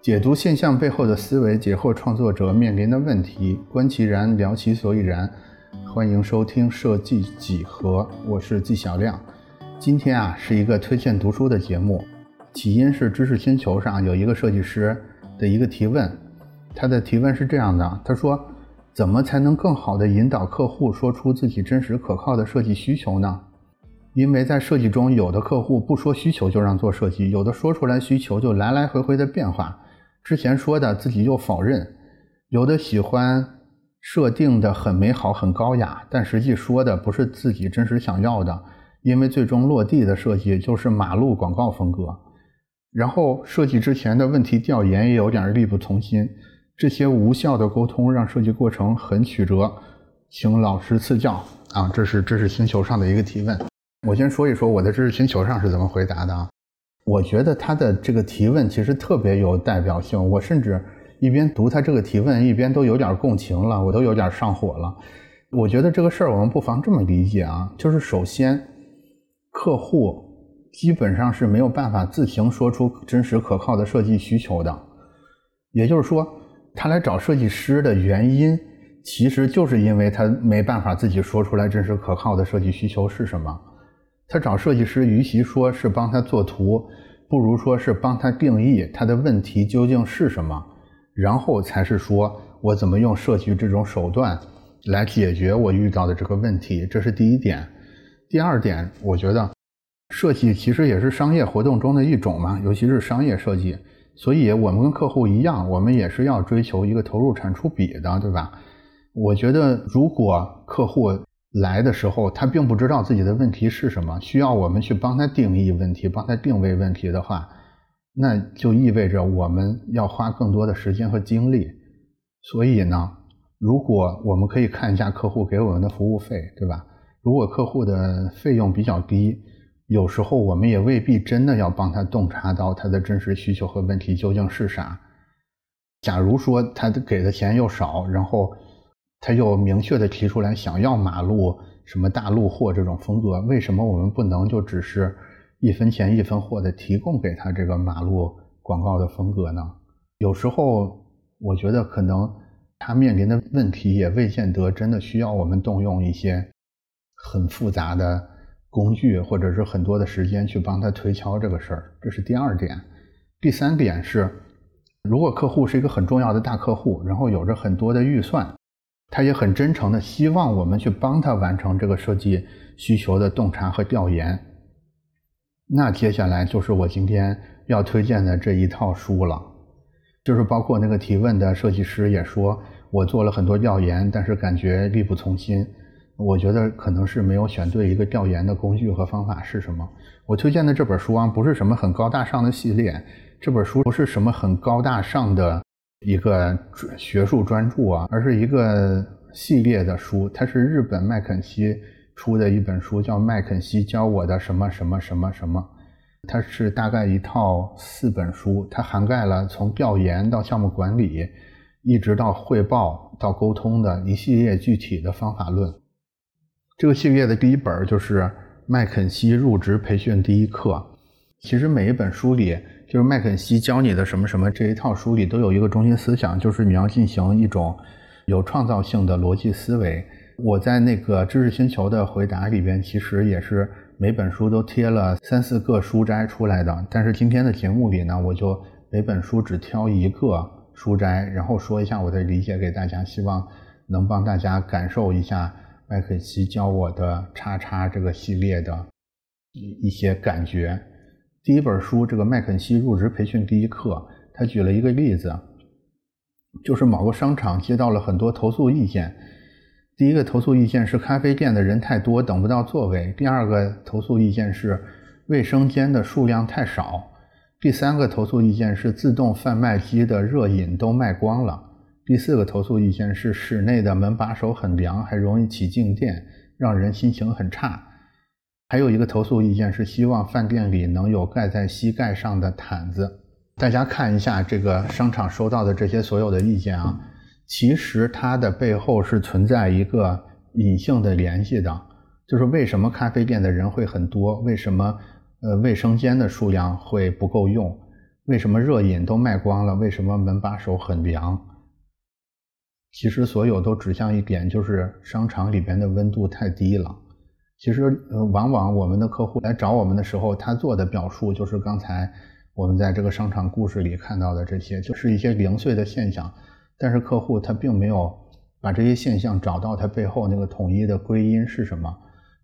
解读现象背后的思维，解惑创作者面临的问题，观其然，聊其所以然。欢迎收听设计几何，我是纪晓亮。今天啊，是一个推荐读书的节目。起因是知识星球上有一个设计师的一个提问，他的提问是这样的：他说，怎么才能更好的引导客户说出自己真实可靠的设计需求呢？因为在设计中，有的客户不说需求就让做设计，有的说出来需求就来来回回的变化。之前说的自己又否认，有的喜欢设定的很美好、很高雅，但实际说的不是自己真实想要的，因为最终落地的设计就是马路广告风格。然后设计之前的问题调研也有点力不从心，这些无效的沟通让设计过程很曲折，请老师赐教啊！这是知识星球上的一个提问。我先说一说我在知识星球上是怎么回答的啊。我觉得他的这个提问其实特别有代表性，我甚至一边读他这个提问，一边都有点共情了，我都有点上火了。我觉得这个事儿我们不妨这么理解啊，就是首先，客户基本上是没有办法自行说出真实可靠的设计需求的，也就是说，他来找设计师的原因，其实就是因为他没办法自己说出来真实可靠的设计需求是什么。他找设计师，与其说是帮他做图，不如说是帮他定义他的问题究竟是什么，然后才是说我怎么用设计这种手段来解决我遇到的这个问题。这是第一点。第二点，我觉得设计其实也是商业活动中的一种嘛，尤其是商业设计。所以我们跟客户一样，我们也是要追求一个投入产出比的，对吧？我觉得如果客户。来的时候，他并不知道自己的问题是什么，需要我们去帮他定义问题、帮他定位问题的话，那就意味着我们要花更多的时间和精力。所以呢，如果我们可以看一下客户给我们的服务费，对吧？如果客户的费用比较低，有时候我们也未必真的要帮他洞察到他的真实需求和问题究竟是啥。假如说他给的钱又少，然后。他又明确的提出来想要马路什么大路货这种风格，为什么我们不能就只是一分钱一分货的提供给他这个马路广告的风格呢？有时候我觉得可能他面临的问题也未见得真的需要我们动用一些很复杂的工具或者是很多的时间去帮他推敲这个事儿。这是第二点。第三点是，如果客户是一个很重要的大客户，然后有着很多的预算。他也很真诚的希望我们去帮他完成这个设计需求的洞察和调研。那接下来就是我今天要推荐的这一套书了，就是包括那个提问的设计师也说，我做了很多调研，但是感觉力不从心。我觉得可能是没有选对一个调研的工具和方法是什么。我推荐的这本书啊，不是什么很高大上的系列，这本书不是什么很高大上的。一个学术专著啊，而是一个系列的书。它是日本麦肯锡出的一本书，叫《麦肯锡教我的什么什么什么什么》。它是大概一套四本书，它涵盖了从调研到项目管理，一直到汇报到沟通的一系列具体的方法论。这个系列的第一本就是麦肯锡入职培训第一课。其实每一本书里。就是麦肯锡教你的什么什么这一套书里都有一个中心思想，就是你要进行一种有创造性的逻辑思维。我在那个知识星球的回答里边，其实也是每本书都贴了三四个书摘出来的。但是今天的节目里呢，我就每本书只挑一个书摘，然后说一下我的理解给大家，希望能帮大家感受一下麦肯锡教我的叉叉这个系列的一一些感觉。第一本书，这个麦肯锡入职培训第一课，他举了一个例子，就是某个商场接到了很多投诉意见。第一个投诉意见是咖啡店的人太多，等不到座位；第二个投诉意见是卫生间的数量太少；第三个投诉意见是自动贩卖机的热饮都卖光了；第四个投诉意见是室内的门把手很凉，还容易起静电，让人心情很差。还有一个投诉意见是希望饭店里能有盖在膝盖上的毯子。大家看一下这个商场收到的这些所有的意见啊，其实它的背后是存在一个隐性的联系的，就是为什么咖啡店的人会很多，为什么呃卫生间的数量会不够用，为什么热饮都卖光了？为什么门把手很凉？其实所有都指向一点，就是商场里边的温度太低了。其实，呃，往往我们的客户来找我们的时候，他做的表述就是刚才我们在这个商场故事里看到的这些，就是一些零碎的现象。但是客户他并没有把这些现象找到它背后那个统一的归因是什么。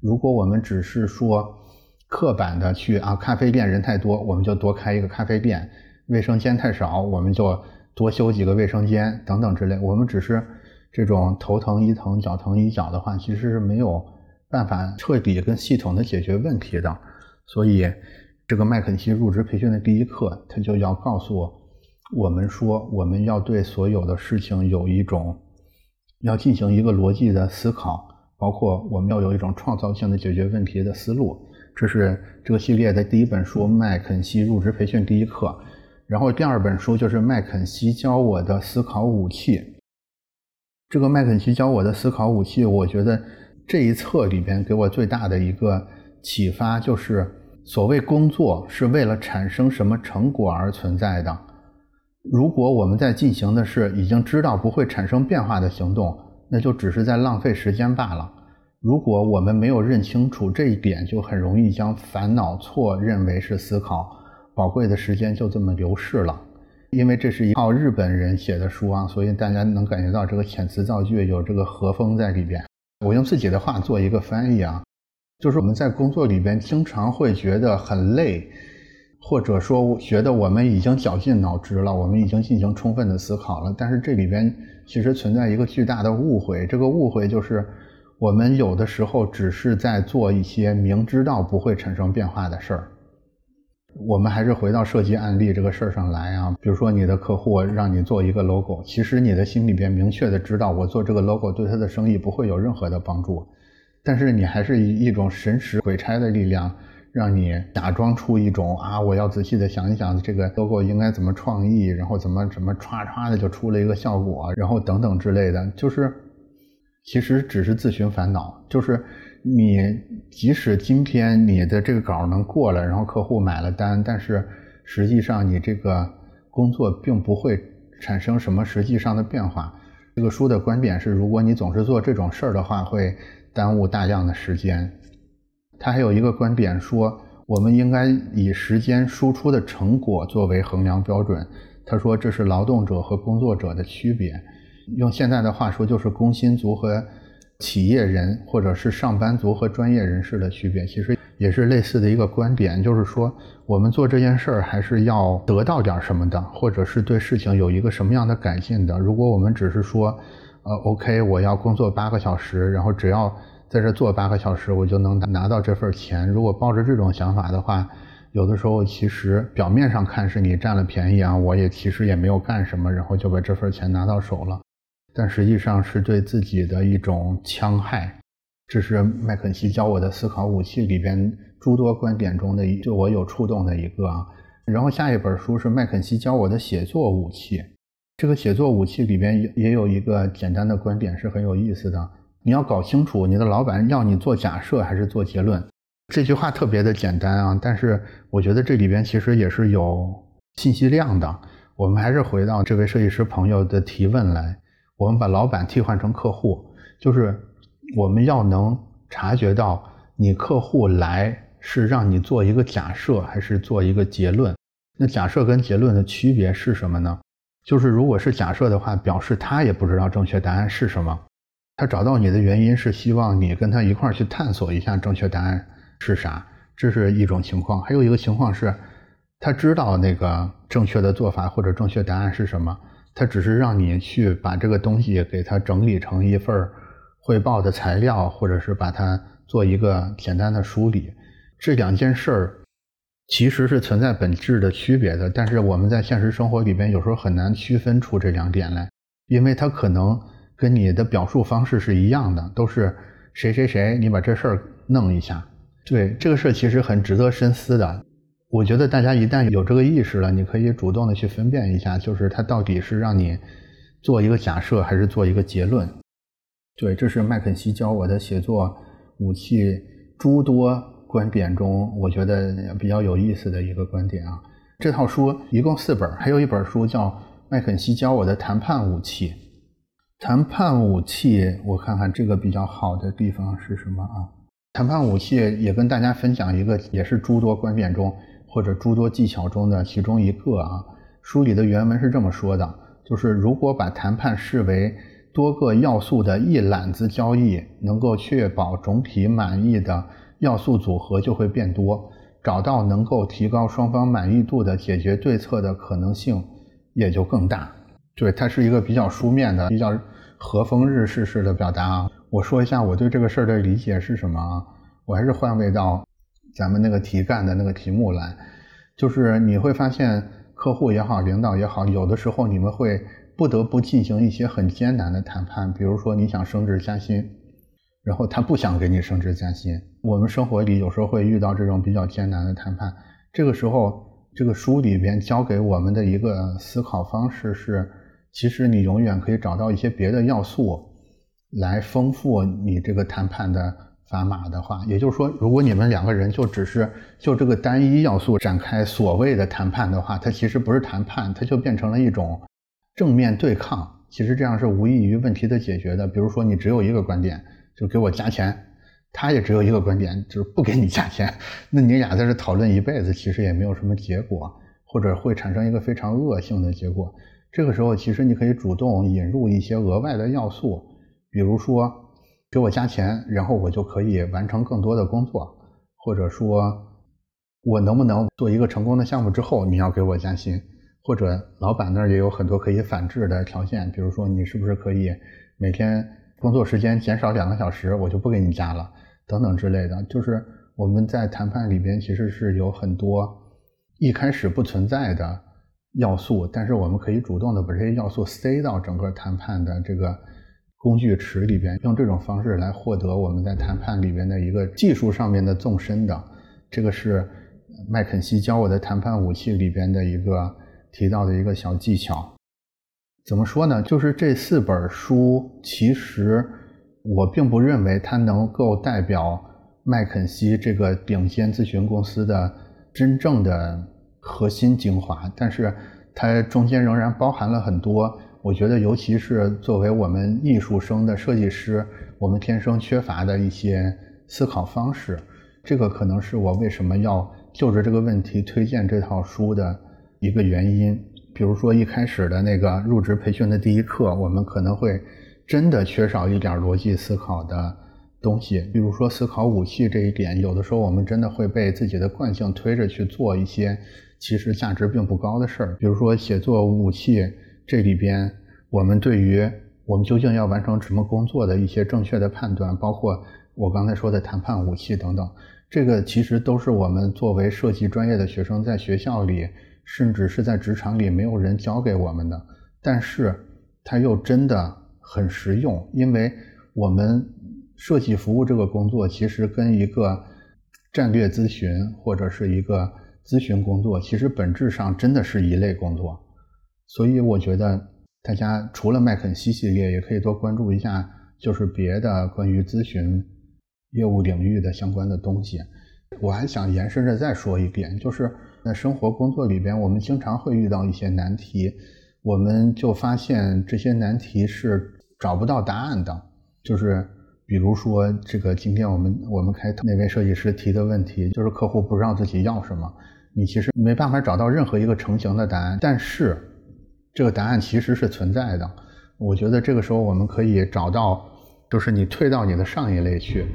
如果我们只是说刻板的去啊，咖啡店人太多，我们就多开一个咖啡店；卫生间太少，我们就多修几个卫生间等等之类。我们只是这种头疼医疼，脚疼医脚的话，其实是没有。办法彻底跟系统的解决问题的，所以这个麦肯锡入职培训的第一课，他就要告诉我们说，我们要对所有的事情有一种要进行一个逻辑的思考，包括我们要有一种创造性的解决问题的思路。这是这个系列的第一本书《麦肯锡入职培训第一课》，然后第二本书就是麦肯锡教我的思考武器。这个麦肯锡教我的思考武器，我觉得。这一册里边给我最大的一个启发就是，所谓工作是为了产生什么成果而存在的。如果我们在进行的是已经知道不会产生变化的行动，那就只是在浪费时间罢了。如果我们没有认清楚这一点，就很容易将烦恼错认为是思考，宝贵的时间就这么流逝了。因为这是一套日本人写的书啊，所以大家能感觉到这个遣词造句有这个和风在里边。我用自己的话做一个翻译啊，就是我们在工作里边经常会觉得很累，或者说觉得我们已经绞尽脑汁了，我们已经进行充分的思考了，但是这里边其实存在一个巨大的误会。这个误会就是我们有的时候只是在做一些明知道不会产生变化的事儿。我们还是回到设计案例这个事儿上来啊，比如说你的客户让你做一个 logo，其实你的心里边明确的知道，我做这个 logo 对他的生意不会有任何的帮助，但是你还是以一种神使鬼差的力量，让你假装出一种啊，我要仔细的想一想这个 logo 应该怎么创意，然后怎么怎么歘歘的就出了一个效果，然后等等之类的，就是其实只是自寻烦恼，就是。你即使今天你的这个稿能过了，然后客户买了单，但是实际上你这个工作并不会产生什么实际上的变化。这个书的观点是，如果你总是做这种事儿的话，会耽误大量的时间。他还有一个观点说，我们应该以时间输出的成果作为衡量标准。他说这是劳动者和工作者的区别。用现在的话说，就是工薪族和。企业人或者是上班族和专业人士的区别，其实也是类似的一个观点，就是说我们做这件事儿还是要得到点什么的，或者是对事情有一个什么样的改进的。如果我们只是说，呃，OK，我要工作八个小时，然后只要在这做八个小时，我就能拿到这份钱。如果抱着这种想法的话，有的时候其实表面上看是你占了便宜啊，我也其实也没有干什么，然后就把这份钱拿到手了。但实际上是对自己的一种戕害，这是麦肯锡教我的思考武器里边诸多观点中的一，对我有触动的一个啊。然后下一本书是麦肯锡教我的写作武器，这个写作武器里边也也有一个简单的观点是很有意思的，你要搞清楚你的老板要你做假设还是做结论。这句话特别的简单啊，但是我觉得这里边其实也是有信息量的。我们还是回到这位设计师朋友的提问来。我们把老板替换成客户，就是我们要能察觉到你客户来是让你做一个假设还是做一个结论。那假设跟结论的区别是什么呢？就是如果是假设的话，表示他也不知道正确答案是什么。他找到你的原因是希望你跟他一块儿去探索一下正确答案是啥，这是一种情况。还有一个情况是，他知道那个正确的做法或者正确答案是什么。他只是让你去把这个东西给他整理成一份汇报的材料，或者是把它做一个简单的梳理。这两件事儿其实是存在本质的区别的，但是我们在现实生活里边有时候很难区分出这两点来，因为它可能跟你的表述方式是一样的，都是谁谁谁，你把这事儿弄一下。对这个事儿其实很值得深思的。我觉得大家一旦有这个意识了，你可以主动的去分辨一下，就是它到底是让你做一个假设，还是做一个结论。对，这是麦肯锡教我的写作武器诸多观点中，我觉得比较有意思的一个观点啊。这套书一共四本，还有一本书叫《麦肯锡教我的谈判武器》。谈判武器，我看看这个比较好的地方是什么啊？谈判武器也跟大家分享一个，也是诸多观点中或者诸多技巧中的其中一个啊。书里的原文是这么说的：就是如果把谈判视为多个要素的一揽子交易，能够确保总体满意的要素组合就会变多，找到能够提高双方满意度的解决对策的可能性也就更大。对，它是一个比较书面的、比较和风日式式的表达啊。我说一下我对这个事儿的理解是什么啊？我还是换位到咱们那个题干的那个题目来，就是你会发现客户也好，领导也好，有的时候你们会不得不进行一些很艰难的谈判，比如说你想升职加薪，然后他不想给你升职加薪。我们生活里有时候会遇到这种比较艰难的谈判，这个时候这个书里边教给我们的一个思考方式是。其实你永远可以找到一些别的要素来丰富你这个谈判的砝码的话，也就是说，如果你们两个人就只是就这个单一要素展开所谓的谈判的话，它其实不是谈判，它就变成了一种正面对抗。其实这样是无异于问题的解决的。比如说，你只有一个观点，就给我加钱；他也只有一个观点，就是不给你加钱。那你俩在这讨论一辈子，其实也没有什么结果，或者会产生一个非常恶性的结果。这个时候，其实你可以主动引入一些额外的要素，比如说给我加钱，然后我就可以完成更多的工作，或者说，我能不能做一个成功的项目之后，你要给我加薪，或者老板那儿也有很多可以反制的条件，比如说你是不是可以每天工作时间减少两个小时，我就不给你加了，等等之类的。就是我们在谈判里边其实是有很多一开始不存在的。要素，但是我们可以主动的把这些要素塞到整个谈判的这个工具池里边，用这种方式来获得我们在谈判里边的一个技术上面的纵深的。这个是麦肯锡教我的谈判武器里边的一个提到的一个小技巧。怎么说呢？就是这四本书，其实我并不认为它能够代表麦肯锡这个顶尖咨询公司的真正的。核心精华，但是它中间仍然包含了很多，我觉得尤其是作为我们艺术生的设计师，我们天生缺乏的一些思考方式。这个可能是我为什么要就着这个问题推荐这套书的一个原因。比如说一开始的那个入职培训的第一课，我们可能会真的缺少一点逻辑思考的。东西，比如说思考武器这一点，有的时候我们真的会被自己的惯性推着去做一些其实价值并不高的事儿。比如说写作武器这里边，我们对于我们究竟要完成什么工作的一些正确的判断，包括我刚才说的谈判武器等等，这个其实都是我们作为设计专业的学生在学校里，甚至是在职场里没有人教给我们的，但是它又真的很实用，因为我们。设计服务这个工作，其实跟一个战略咨询或者是一个咨询工作，其实本质上真的是一类工作。所以我觉得大家除了麦肯锡系列，也可以多关注一下，就是别的关于咨询业务领域的相关的东西。我还想延伸着再说一遍，就是在生活工作里边，我们经常会遇到一些难题，我们就发现这些难题是找不到答案的，就是。比如说，这个今天我们我们开那位设计师提的问题，就是客户不知道自己要什么，你其实没办法找到任何一个成型的答案，但是这个答案其实是存在的。我觉得这个时候我们可以找到，就是你退到你的上一类去，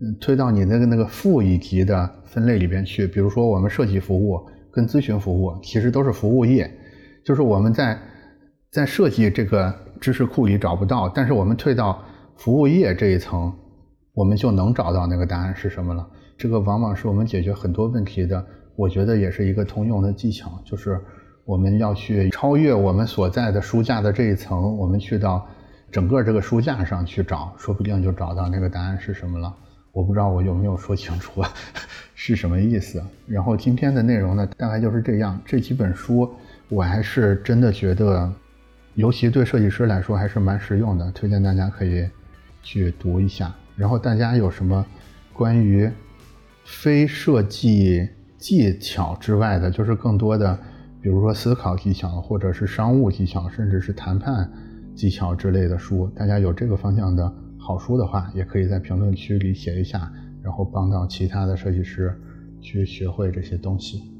嗯，退到你那个那个负一级的分类里边去。比如说，我们设计服务跟咨询服务其实都是服务业，就是我们在在设计这个知识库里找不到，但是我们退到。服务业这一层，我们就能找到那个答案是什么了。这个往往是我们解决很多问题的，我觉得也是一个通用的技巧，就是我们要去超越我们所在的书架的这一层，我们去到整个这个书架上去找，说不定就找到那个答案是什么了。我不知道我有没有说清楚 是什么意思。然后今天的内容呢，大概就是这样。这几本书我还是真的觉得，尤其对设计师来说还是蛮实用的，推荐大家可以。去读一下，然后大家有什么关于非设计技巧之外的，就是更多的，比如说思考技巧，或者是商务技巧，甚至是谈判技巧之类的书。大家有这个方向的好书的话，也可以在评论区里写一下，然后帮到其他的设计师去学会这些东西。